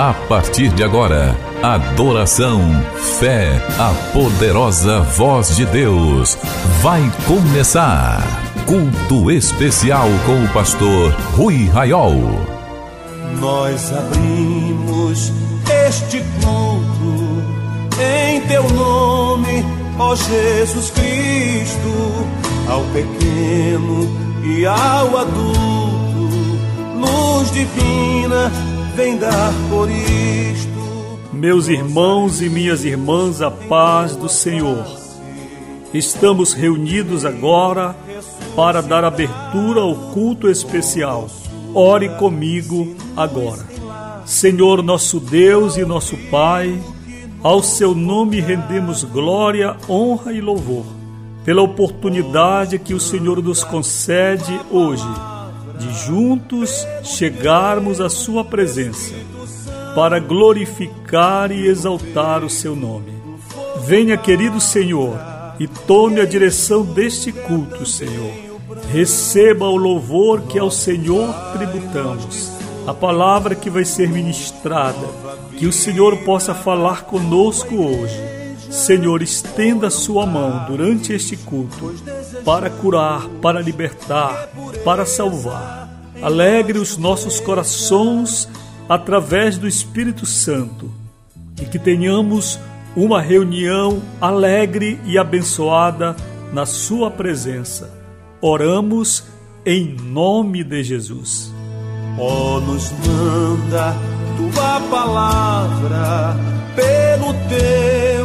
A partir de agora, adoração, fé, a poderosa voz de Deus. Vai começar. Culto especial com o pastor Rui Raiol. Nós abrimos este culto em teu nome, ó Jesus Cristo, ao pequeno e ao adulto, luz divina vem dar por isto. Meus irmãos e minhas irmãs, a paz do Senhor. Estamos reunidos agora para dar abertura ao culto especial. Ore comigo agora. Senhor nosso Deus e nosso Pai, ao seu nome rendemos glória, honra e louvor pela oportunidade que o Senhor nos concede hoje de juntos chegarmos à Sua presença para glorificar e exaltar o Seu nome. Venha, querido Senhor, e tome a direção deste culto, Senhor. Receba o louvor que ao Senhor tributamos, a palavra que vai ser ministrada, que o Senhor possa falar conosco hoje. Senhor, estenda sua mão durante este culto para curar, para libertar, para salvar. Alegre os nossos corações através do Espírito Santo e que tenhamos uma reunião alegre e abençoada na Sua presença. Oramos em nome de Jesus. Ó, oh, nos manda tua palavra pelo teu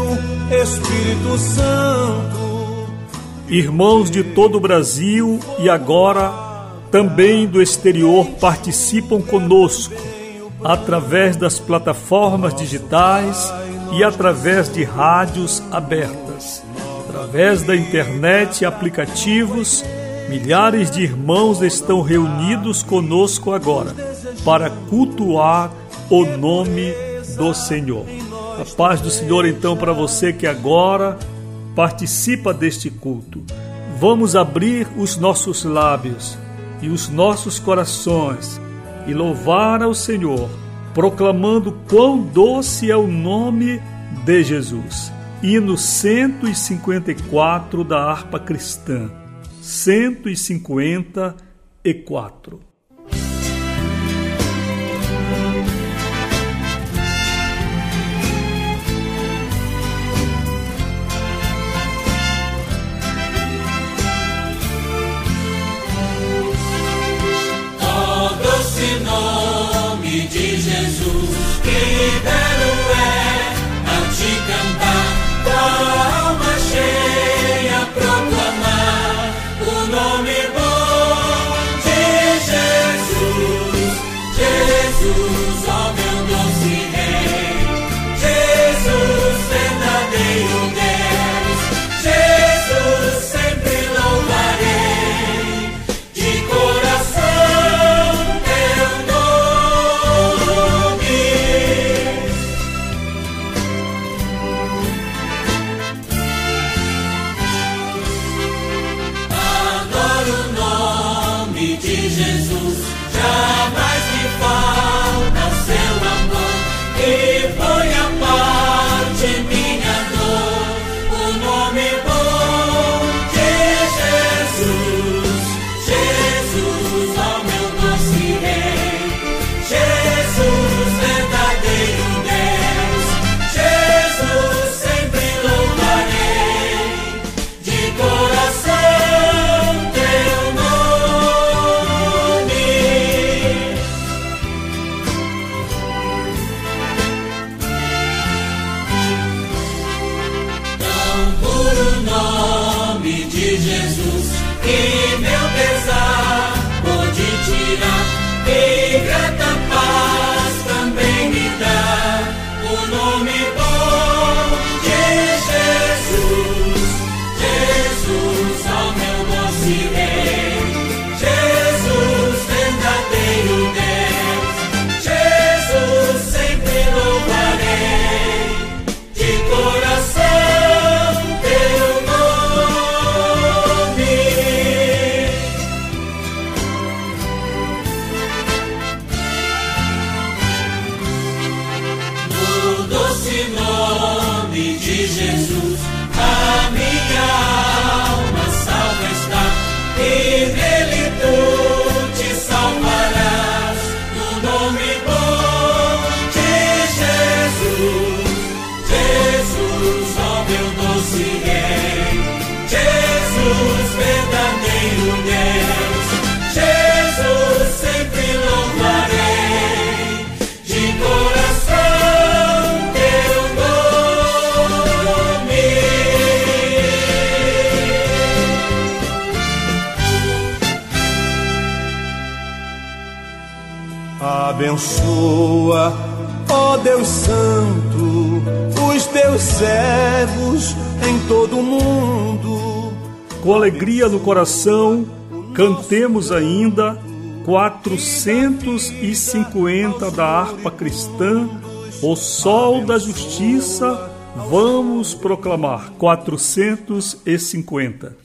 Espírito Santo Irmãos de todo o Brasil e agora também do exterior participam conosco através das plataformas digitais e através de rádios abertas. Através da internet e aplicativos, milhares de irmãos estão reunidos conosco agora para cultuar o nome do Senhor. A paz do Senhor então para você que agora participa deste culto. Vamos abrir os nossos lábios e os nossos corações e louvar ao Senhor, proclamando quão doce é o nome de Jesus. Hino 154 da harpa cristã. 154. Abençoa, ó Deus Santo, os teus servos em todo o mundo. Com alegria no coração, cantemos ainda 450 da harpa cristã, o sol da justiça, vamos proclamar 450.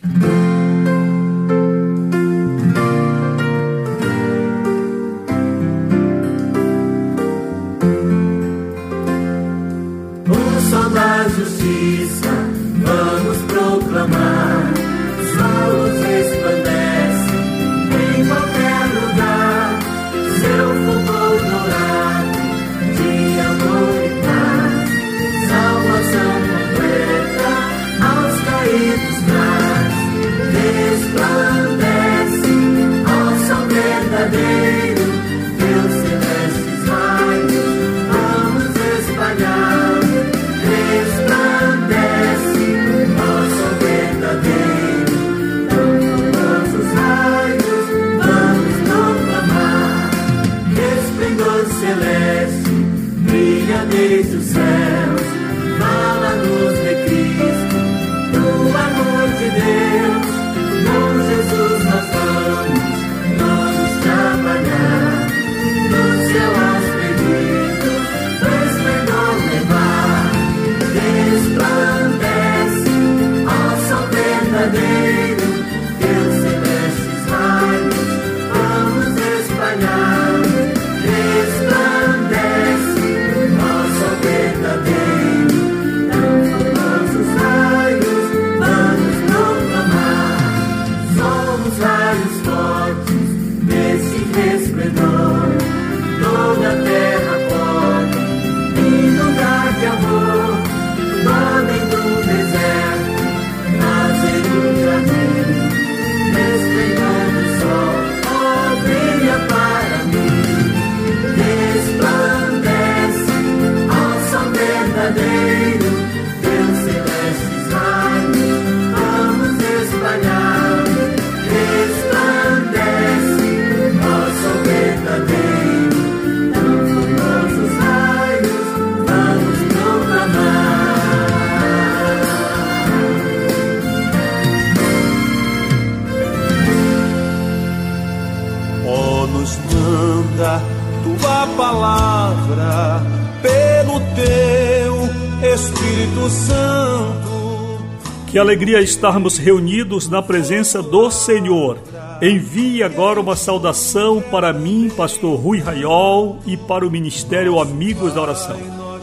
Espírito Santo. Que alegria estarmos reunidos na presença do Senhor. Envie agora uma saudação para mim, pastor Rui Raiol, e para o Ministério Amigos da Oração.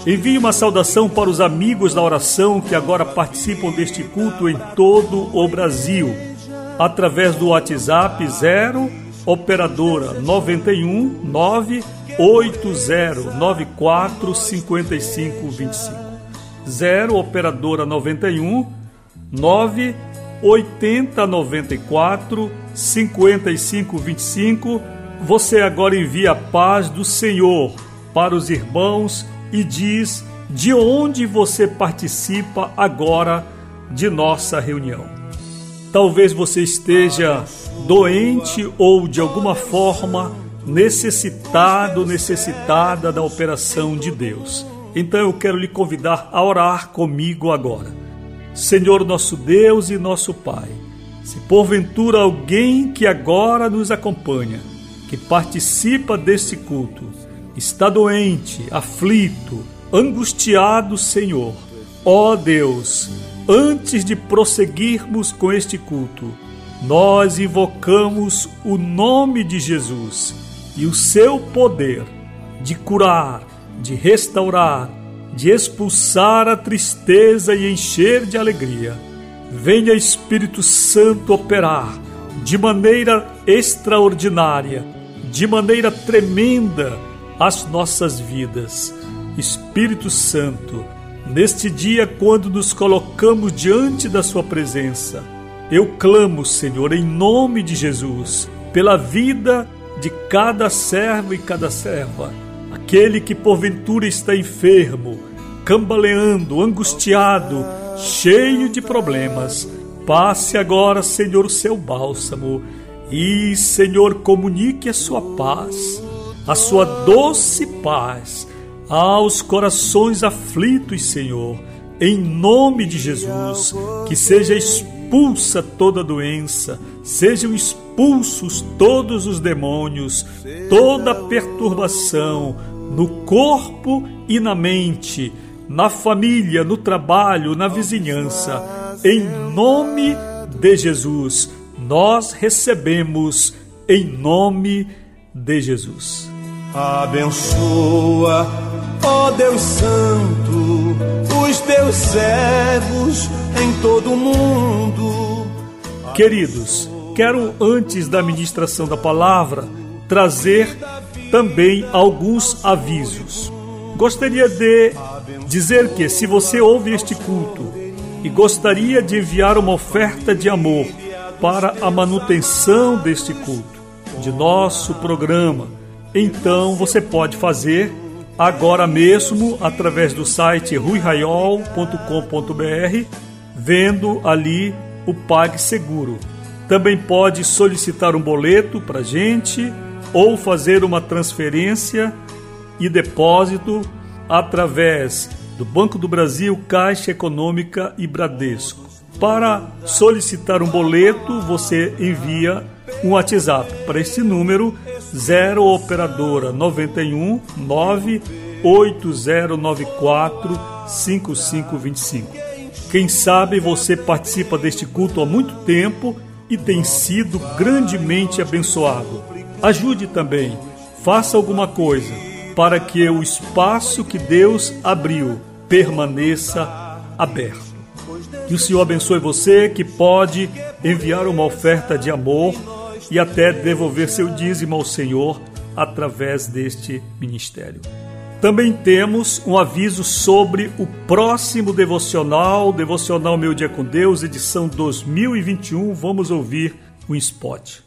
Envie uma saudação para os amigos da oração que agora participam deste culto em todo o Brasil, através do WhatsApp 0 operadora 91 98094 5525. 0 operadora 91 9 80 94 55 25. Você agora envia a paz do Senhor para os irmãos e diz de onde você participa agora de nossa reunião. Talvez você esteja doente ou de alguma forma necessitado, necessitada da operação de Deus. Então eu quero lhe convidar a orar comigo agora. Senhor nosso Deus e nosso Pai, se porventura alguém que agora nos acompanha, que participa deste culto, está doente, aflito, angustiado, Senhor, ó Deus, antes de prosseguirmos com este culto, nós invocamos o nome de Jesus e o seu poder de curar, de restaurar, de expulsar a tristeza e encher de alegria. Venha Espírito Santo operar de maneira extraordinária, de maneira tremenda as nossas vidas. Espírito Santo, neste dia quando nos colocamos diante da Sua presença, eu clamo, Senhor, em nome de Jesus, pela vida de cada servo e cada serva, aquele que porventura está enfermo, cambaleando, angustiado, cheio de problemas. Passe agora, Senhor, o seu bálsamo e, Senhor, comunique a sua paz, a sua doce paz aos corações aflitos, Senhor. Em nome de Jesus, que seja expulsa toda doença, sejam expulsos todos os demônios, toda perturbação no corpo e na mente, na família, no trabalho, na vizinhança. Em nome de Jesus, nós recebemos em nome de Jesus. Abençoa, ó Deus Santo, os teus servos em todo o mundo. Queridos, quero antes da ministração da palavra trazer também alguns avisos. Gostaria de dizer que se você ouve este culto e gostaria de enviar uma oferta de amor para a manutenção deste culto, de nosso programa, então você pode fazer agora mesmo através do site ruiraiol.com.br, vendo ali o PagSeguro. Também pode solicitar um boleto para gente ou fazer uma transferência e depósito através do Banco do Brasil, Caixa Econômica e Bradesco. Para solicitar um boleto, você envia um WhatsApp para este número 0 operadora 91 98094 5525. Quem sabe você participa deste culto há muito tempo e tem sido grandemente abençoado. Ajude também, faça alguma coisa para que o espaço que Deus abriu permaneça aberto. Que o Senhor abençoe você que pode enviar uma oferta de amor e até devolver seu dízimo ao Senhor através deste ministério. Também temos um aviso sobre o próximo devocional, Devocional Meu Dia com Deus, edição 2021. Vamos ouvir um spot.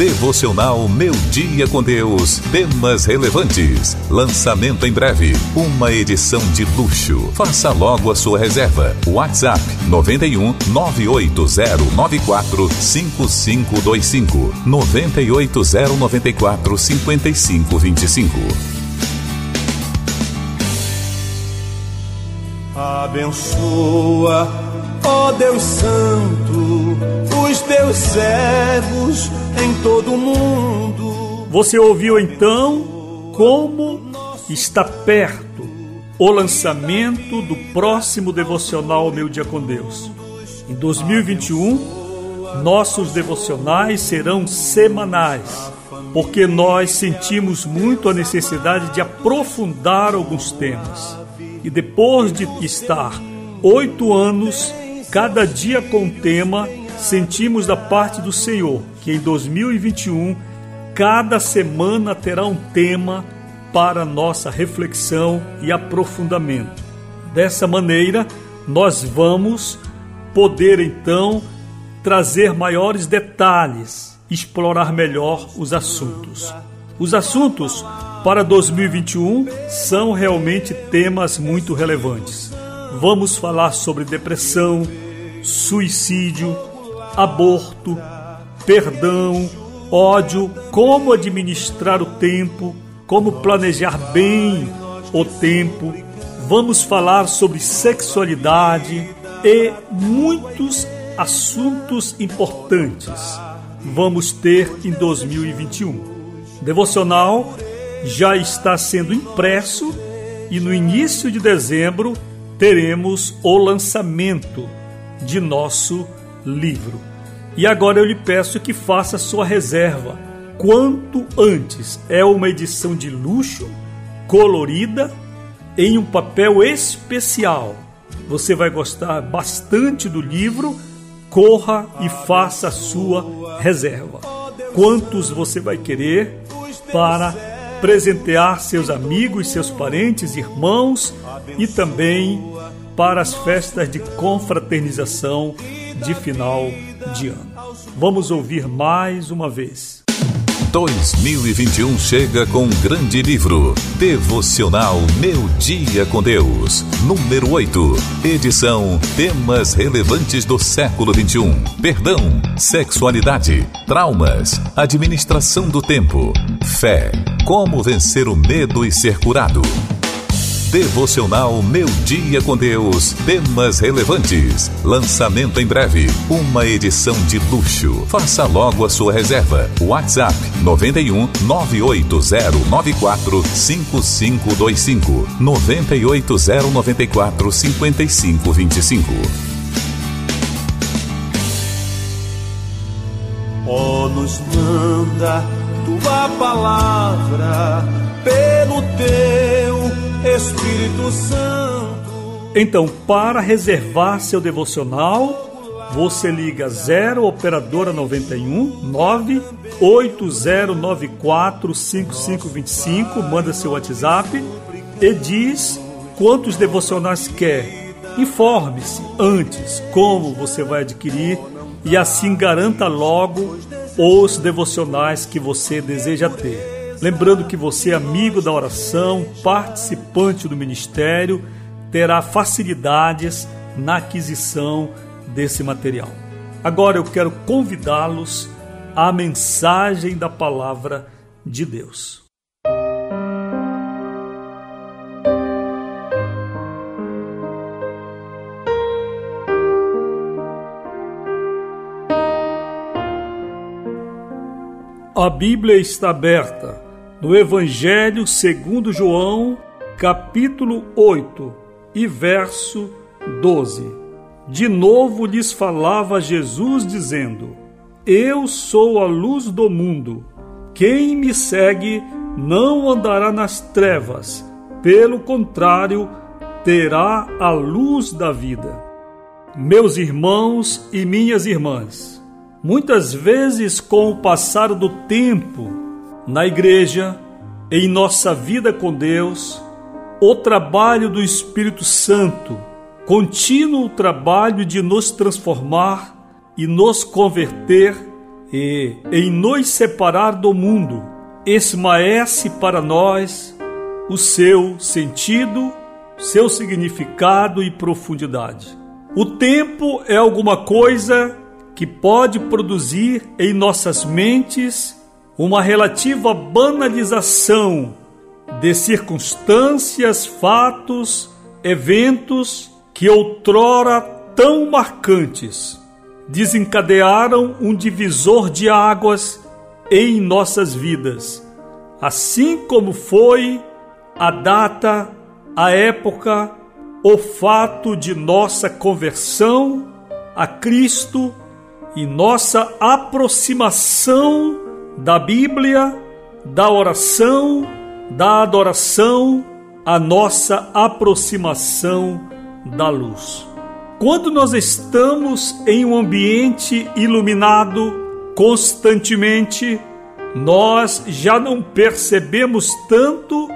Devocional Meu Dia com Deus. Temas relevantes. Lançamento em breve. Uma edição de luxo. Faça logo a sua reserva. WhatsApp 91 98094 5525 98094 5525. Abençoa, ó Deus Santo, os teus servos em todo o mundo. Você ouviu então como está perto o lançamento do próximo devocional Meu Dia com Deus. Em 2021, nossos devocionais serão semanais, porque nós sentimos muito a necessidade de aprofundar alguns temas. E depois de estar oito anos, cada dia com tema, sentimos da parte do Senhor que em 2021 cada semana terá um tema para nossa reflexão e aprofundamento. Dessa maneira, nós vamos poder então trazer maiores detalhes, explorar melhor os assuntos. Os assuntos para 2021 são realmente temas muito relevantes. Vamos falar sobre depressão, suicídio, aborto, perdão, ódio, como administrar o tempo, como planejar bem o tempo. Vamos falar sobre sexualidade e muitos assuntos importantes vamos ter em 2021. Devocional já está sendo impresso e no início de dezembro teremos o lançamento de nosso livro. E agora eu lhe peço que faça sua reserva quanto antes. É uma edição de luxo, colorida, em um papel especial. Você vai gostar bastante do livro. Corra e faça a sua reserva. Quantos você vai querer para presentear seus amigos, seus parentes, irmãos e também para as festas de confraternização de final de ano. Vamos ouvir mais uma vez. 2021 chega com um grande livro, Devocional Meu Dia com Deus, número 8, edição Temas relevantes do século 21, perdão, sexualidade, traumas, administração do tempo, fé, como vencer o medo e ser curado. Devocional Meu Dia com Deus. Temas relevantes. Lançamento em breve. Uma edição de luxo. Faça logo a sua reserva. WhatsApp 91 98094 5525 98094 5525. Oh, nos manda tua palavra pelo teu Espírito Santo. Então, para reservar seu devocional, você liga 0 operadora 91 98094 5525, manda seu WhatsApp e diz quantos devocionais quer. Informe-se antes como você vai adquirir e assim garanta logo os devocionais que você deseja ter. Lembrando que você, amigo da oração, participante do ministério, terá facilidades na aquisição desse material. Agora eu quero convidá-los à mensagem da palavra de Deus. A Bíblia está aberta no Evangelho segundo João, capítulo 8 e verso 12. De novo lhes falava Jesus dizendo: Eu sou a luz do mundo. Quem me segue não andará nas trevas, pelo contrário, terá a luz da vida. Meus irmãos e minhas irmãs, muitas vezes com o passar do tempo, na igreja, em nossa vida com Deus, o trabalho do Espírito Santo, contínuo trabalho de nos transformar e nos converter e em nos separar do mundo, esmaece para nós o seu sentido, seu significado e profundidade. O tempo é alguma coisa que pode produzir em nossas mentes uma relativa banalização de circunstâncias, fatos, eventos que outrora tão marcantes desencadearam um divisor de águas em nossas vidas, assim como foi a data, a época, o fato de nossa conversão a Cristo e nossa aproximação da Bíblia, da oração, da adoração, a nossa aproximação da luz. Quando nós estamos em um ambiente iluminado constantemente, nós já não percebemos tanto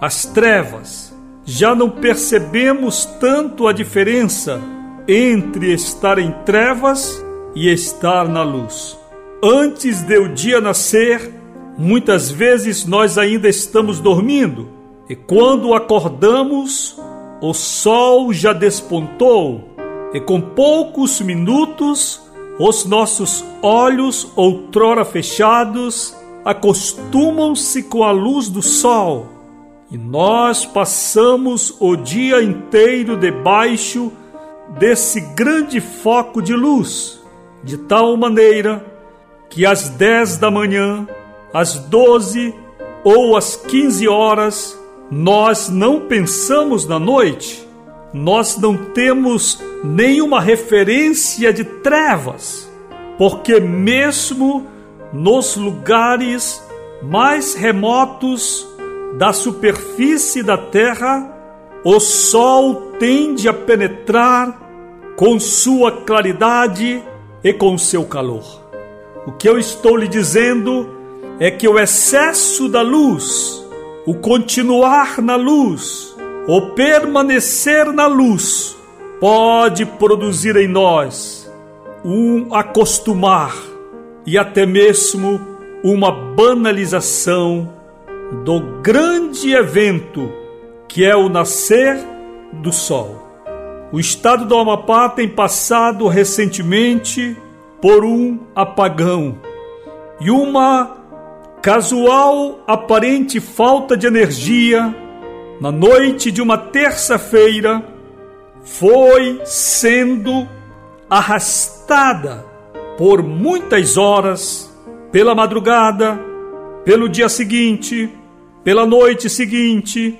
as trevas, já não percebemos tanto a diferença entre estar em trevas e estar na luz. Antes de o dia nascer, muitas vezes nós ainda estamos dormindo, e quando acordamos, o sol já despontou, e com poucos minutos, os nossos olhos, outrora fechados, acostumam-se com a luz do sol, e nós passamos o dia inteiro debaixo desse grande foco de luz, de tal maneira que às dez da manhã às 12 ou às 15 horas, nós não pensamos na noite, nós não temos nenhuma referência de trevas, porque mesmo nos lugares mais remotos da superfície da terra, o sol tende a penetrar com sua claridade e com seu calor. O que eu estou lhe dizendo é que o excesso da luz, o continuar na luz, o permanecer na luz, pode produzir em nós um acostumar e até mesmo uma banalização do grande evento que é o nascer do sol. O estado do Amapá tem passado recentemente por um apagão e uma casual aparente falta de energia na noite de uma terça-feira foi sendo arrastada por muitas horas pela madrugada, pelo dia seguinte, pela noite seguinte,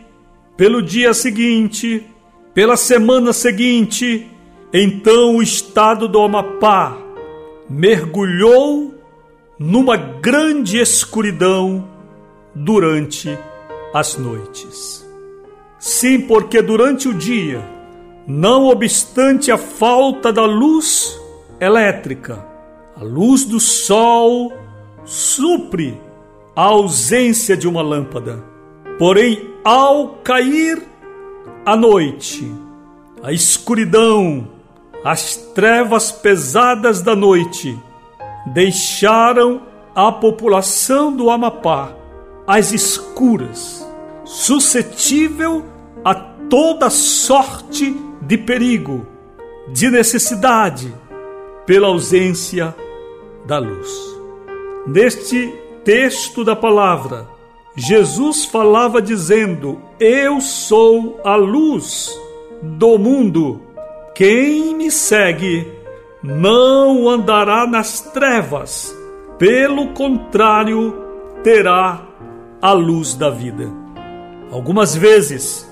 pelo dia seguinte, pela semana seguinte, então o estado do Amapá mergulhou numa grande escuridão durante as noites. Sim, porque durante o dia, não obstante a falta da luz elétrica, a luz do sol supre a ausência de uma lâmpada. Porém, ao cair a noite, a escuridão, as trevas pesadas da noite deixaram a população do Amapá às escuras, suscetível a toda sorte de perigo, de necessidade, pela ausência da luz. Neste texto da palavra, Jesus falava dizendo: Eu sou a luz do mundo. Quem me segue não andará nas trevas, pelo contrário, terá a luz da vida. Algumas vezes,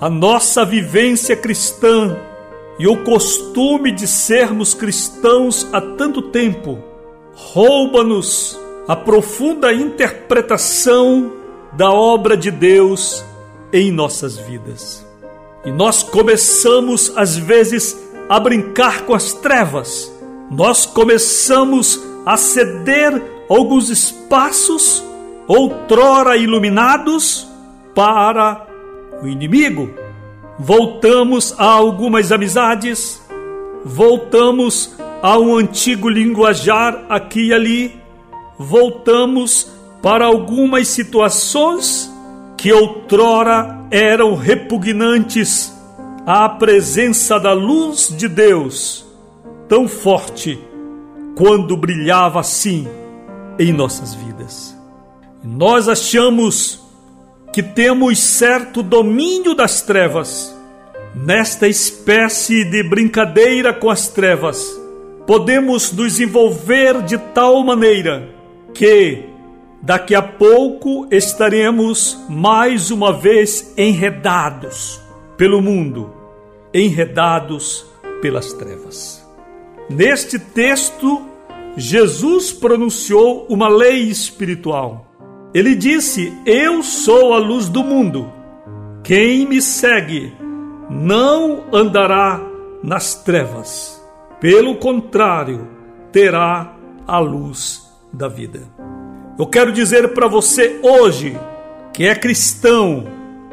a nossa vivência cristã e o costume de sermos cristãos há tanto tempo rouba-nos a profunda interpretação da obra de Deus em nossas vidas. E nós começamos, às vezes, a brincar com as trevas, nós começamos a ceder alguns espaços, outrora iluminados, para o inimigo. Voltamos a algumas amizades, voltamos a um antigo linguajar aqui e ali voltamos para algumas situações que outrora eram repugnantes à presença da luz de Deus, tão forte quando brilhava assim em nossas vidas. Nós achamos que temos certo domínio das trevas. Nesta espécie de brincadeira com as trevas, podemos nos envolver de tal maneira que daqui a pouco estaremos mais uma vez enredados pelo mundo, enredados pelas trevas. Neste texto, Jesus pronunciou uma lei espiritual. Ele disse: Eu sou a luz do mundo. Quem me segue não andará nas trevas. Pelo contrário, terá a luz da vida. Eu quero dizer para você hoje, que é cristão,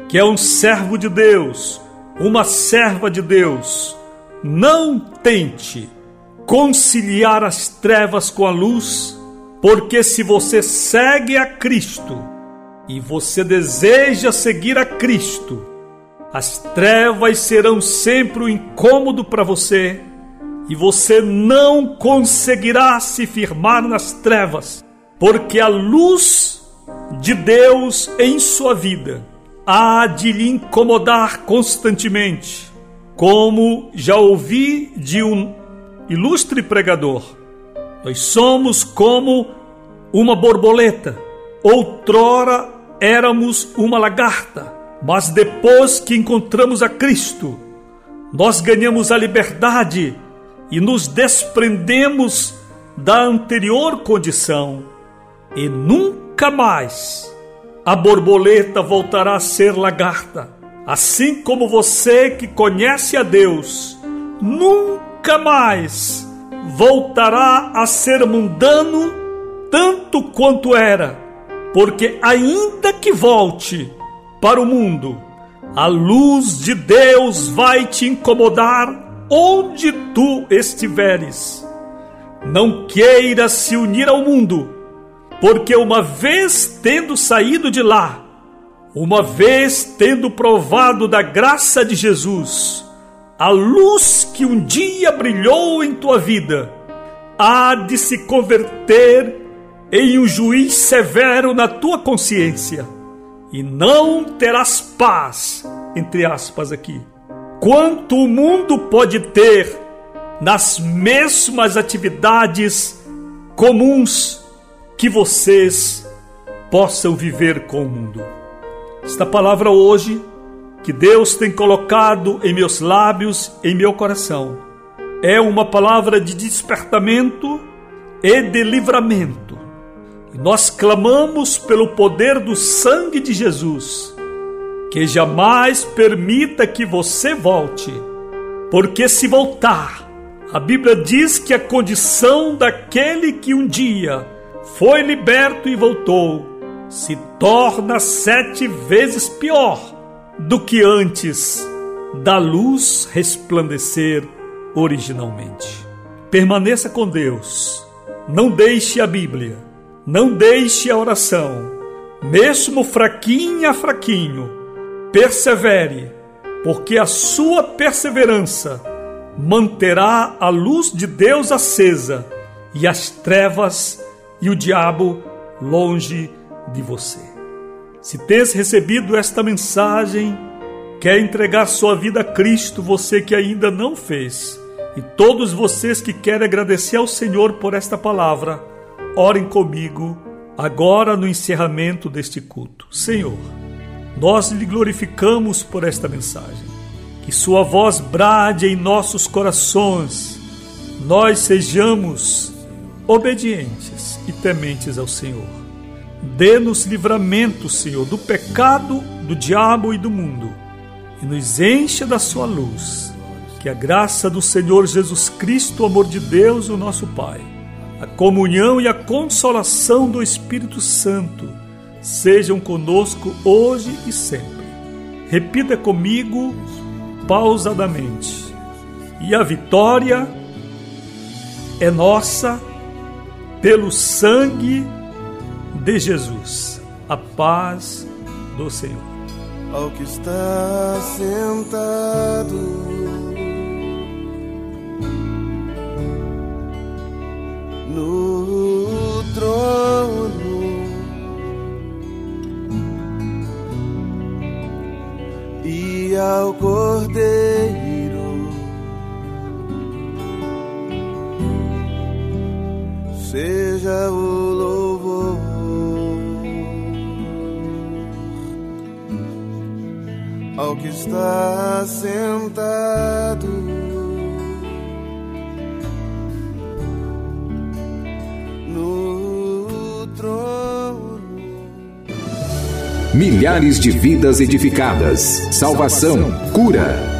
que é um servo de Deus, uma serva de Deus, não tente conciliar as trevas com a luz, porque se você segue a Cristo e você deseja seguir a Cristo, as trevas serão sempre um incômodo para você e você não conseguirá se firmar nas trevas, porque a luz de Deus em sua vida há de lhe incomodar constantemente, como já ouvi de um ilustre pregador. Nós somos como uma borboleta Outrora éramos uma lagarta, mas depois que encontramos a Cristo, nós ganhamos a liberdade e nos desprendemos da anterior condição e nunca mais a borboleta voltará a ser lagarta. Assim como você que conhece a Deus nunca mais voltará a ser mundano tanto quanto era, porque ainda que volte para o mundo, a luz de Deus vai te incomodar onde tu estiveres. Não queiras se unir ao mundo, porque uma vez tendo saído de lá, uma vez tendo provado da graça de Jesus, a luz que um dia brilhou em tua vida há de se converter em um juiz severo na tua consciência e não terás paz, entre aspas aqui. Quanto o mundo pode ter nas mesmas atividades comuns que vocês possam viver com o mundo. Esta palavra hoje que Deus tem colocado em meus lábios, em meu coração, é uma palavra de despertamento e de livramento. Nós clamamos pelo poder do sangue de Jesus, que jamais permita que você volte, porque se voltar, a Bíblia diz que a condição daquele que um dia foi liberto e voltou se torna sete vezes pior do que antes da luz resplandecer originalmente. Permaneça com Deus. Não deixe a Bíblia. Não deixe a oração. Mesmo fraquinha, fraquinho. Persevere, porque a sua perseverança manterá a luz de Deus acesa e as trevas e o diabo longe de você. Se tens recebido esta mensagem, quer entregar sua vida a Cristo, você que ainda não fez, e todos vocês que querem agradecer ao Senhor por esta palavra, orem comigo agora no encerramento deste culto. Senhor, nós lhe glorificamos por esta mensagem. Que sua voz brade em nossos corações, nós sejamos obedientes e tementes ao Senhor. Dê-nos livramento, Senhor, do pecado, do diabo e do mundo, e nos encha da sua luz. Que a graça do Senhor Jesus Cristo, o amor de Deus, o nosso Pai, a comunhão e a consolação do Espírito Santo sejam conosco hoje e sempre. Repita comigo pausadamente. E a vitória é nossa pelo sangue de Jesus. A paz do Senhor. Ao que está sentado no trono e ao Cordeiro seja o louvor. ao que está sentado. No trono. Milhares de vidas edificadas, salvação, cura.